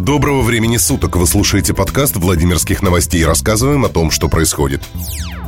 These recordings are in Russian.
Доброго времени суток! Вы слушаете подкаст Владимирских новостей рассказываем о том, что происходит.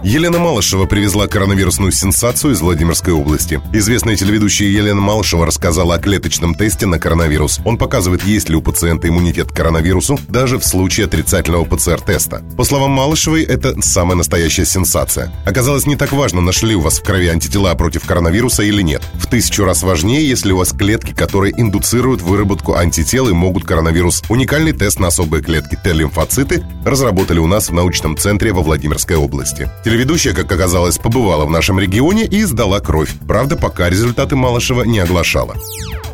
Елена Малышева привезла коронавирусную сенсацию из Владимирской области. Известная телеведущая Елена Малышева рассказала о клеточном тесте на коронавирус. Он показывает, есть ли у пациента иммунитет к коронавирусу, даже в случае отрицательного ПЦР-теста. По словам Малышевой, это самая настоящая сенсация. Оказалось, не так важно, нашли у вас в крови антитела против коронавируса или нет. В тысячу раз важнее, если у вас клетки, которые индуцируют выработку антител и могут коронавирус. Уникальный тест на особые клетки Т-лимфоциты разработали у нас в научном центре во Владимирской области. Телеведущая, как оказалось, побывала в нашем регионе и сдала кровь. Правда, пока результаты Малышева не оглашала.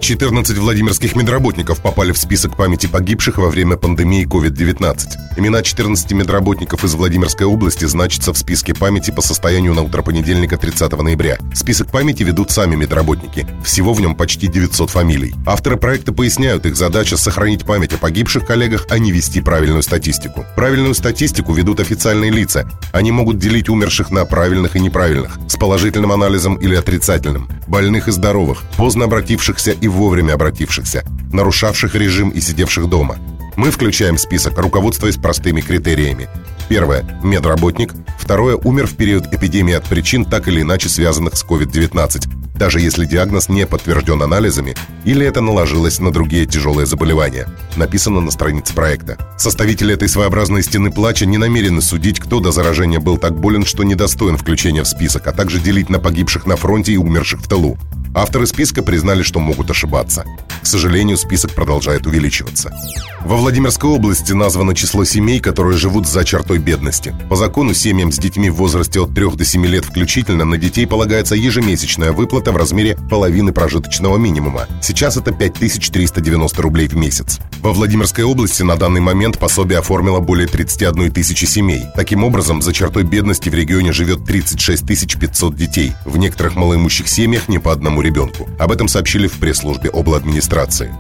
14 владимирских медработников попали в список памяти погибших во время пандемии COVID-19. Имена 14 медработников из Владимирской области значатся в списке памяти по состоянию на утро понедельника 30 ноября. Список памяти ведут сами медработники. Всего в нем почти 900 фамилий. Авторы проекта поясняют, их задача сохранить память о погибших коллегах, а не вести правильную статистику. Правильную статистику ведут официальные лица. Они могут делить умерших на правильных и неправильных, с положительным анализом или отрицательным, больных и здоровых, поздно обратившихся и вовремя обратившихся, нарушавших режим и сидевших дома. Мы включаем в список, руководствуясь простыми критериями. Первое – медработник. Второе – умер в период эпидемии от причин, так или иначе связанных с COVID-19, даже если диагноз не подтвержден анализами или это наложилось на другие тяжелые заболевания. Написано на странице проекта. Составители этой своеобразной стены плача не намерены судить, кто до заражения был так болен, что недостоин включения в список, а также делить на погибших на фронте и умерших в тылу. Авторы списка признали, что могут ошибаться. Сожалению, список продолжает увеличиваться. Во Владимирской области названо число семей, которые живут за чертой бедности. По закону семьям с детьми в возрасте от 3 до 7 лет включительно на детей полагается ежемесячная выплата в размере половины прожиточного минимума. Сейчас это 5390 рублей в месяц. Во Владимирской области на данный момент пособие оформило более 31 тысячи семей. Таким образом, за чертой бедности в регионе живет 36 500 детей. В некоторых малоимущих семьях не по одному ребенку. Об этом сообщили в пресс-службе обладминистрации.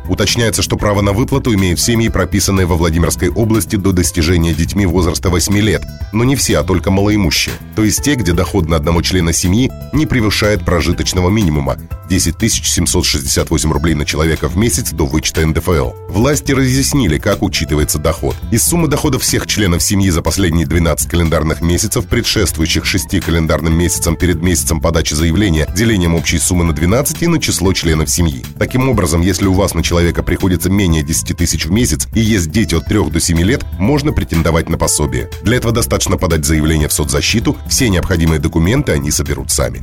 Уточняется, что право на выплату имеют семьи, прописанные во Владимирской области до достижения детьми возраста 8 лет. Но не все, а только малоимущие. То есть те, где доход на одного члена семьи не превышает прожиточного минимума 10 768 рублей на человека в месяц до вычета НДФЛ. Власти разъяснили, как учитывается доход. Из суммы доходов всех членов семьи за последние 12 календарных месяцев, предшествующих 6 календарным месяцам перед месяцем подачи заявления, делением общей суммы на 12 и на число членов семьи. Таким образом, если у вас на человека приходится менее 10 тысяч в месяц и есть дети от 3 до 7 лет, можно претендовать на пособие. Для этого достаточно подать заявление в соцзащиту, все необходимые документы они соберут сами.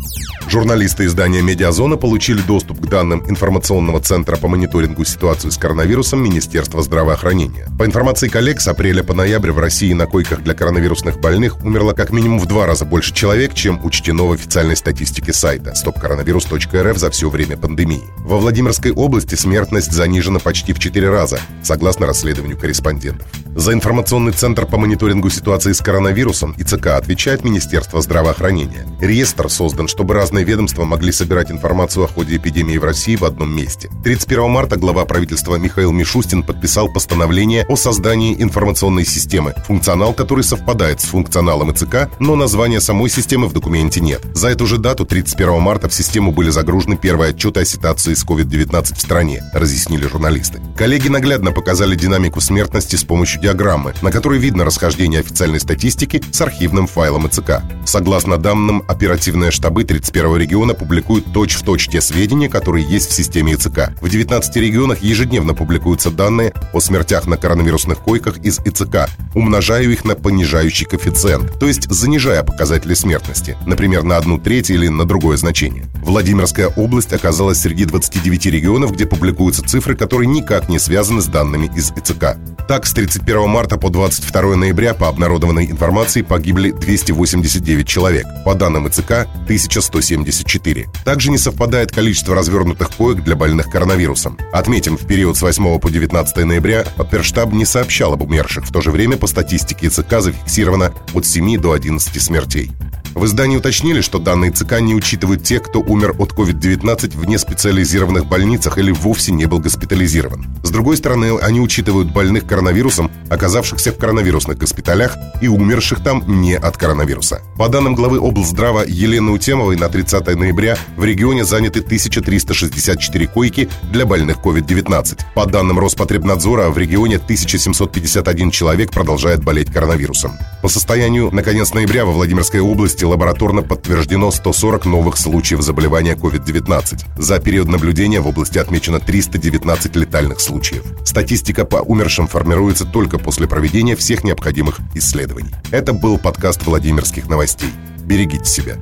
Журналисты издания «Медиазона» получили доступ к данным информационного центра по мониторингу ситуации с коронавирусом Министерства здравоохранения. По информации коллег, с апреля по ноябрь в России на койках для коронавирусных больных умерло как минимум в два раза больше человек, чем учтено в официальной статистике сайта stopcoronavirus.rf за все время пандемии. Во Владимирской области смертность занижена почти в 4 раза, согласно расследованию корреспондентов. За информационный центр по мониторингу ситуации с коронавирусом ИЦК отвечает Министерство здравоохранения. Реестр создан, чтобы разные ведомства могли собирать информацию о ходе эпидемии в России в одном месте. 31 марта глава правительства Михаил Мишустин подписал постановление о создании информационной системы, функционал которой совпадает с функционалом ИЦК, но названия самой системы в документе нет. За эту же дату, 31 марта, в систему были загружены первые отчеты о ситуации с COVID-19 в стране, разъяснили журналисты. Коллеги наглядно показали динамику смертности с помощью диаграммы, на которой видно расхождение официальной статистики с архивным файлом ИЦК. Согласно данным, оперативные штабы 31 региона публикуют точь-в-точь те сведения, которые есть в системе ИЦК. В 19 регионах ежедневно публикуются данные о смертях на коронавирусных койках из ИЦК, умножая их на понижающий коэффициент, то есть занижая показатели смертности, например, на одну треть или на другое значение. Владимирская область оказалась среди 29 регионов, где публикуются цифры, которые никак не связаны с данными из ИЦК. Так, с 31 марта по 22 ноября по обнародованной информации погибли 289 человек. По данным ИЦК, 1174. Также не совпадает количество развернутых коек для больных коронавирусом. Отметим, в период с 8 по 19 ноября Оперштаб не сообщал об умерших. В то же время по статистике ИЦК зафиксировано от 7 до 11 смертей. В издании уточнили, что данные ЦК не учитывают тех, кто умер от COVID-19 в неспециализированных больницах или вовсе не был госпитализирован. С другой стороны, они учитывают больных коронавирусом, оказавшихся в коронавирусных госпиталях и умерших там не от коронавируса. По данным главы облздрава Елены Утемовой, на 30 ноября в регионе заняты 1364 койки для больных COVID-19. По данным Роспотребнадзора, в регионе 1751 человек продолжает болеть коронавирусом. По состоянию на конец ноября во Владимирской области лабораторно подтверждено 140 новых случаев заболевания COVID-19. За период наблюдения в области отмечено 319 летальных случаев. Статистика по умершим формируется только после проведения всех необходимых исследований. Это был подкаст Владимирских новостей. Берегите себя.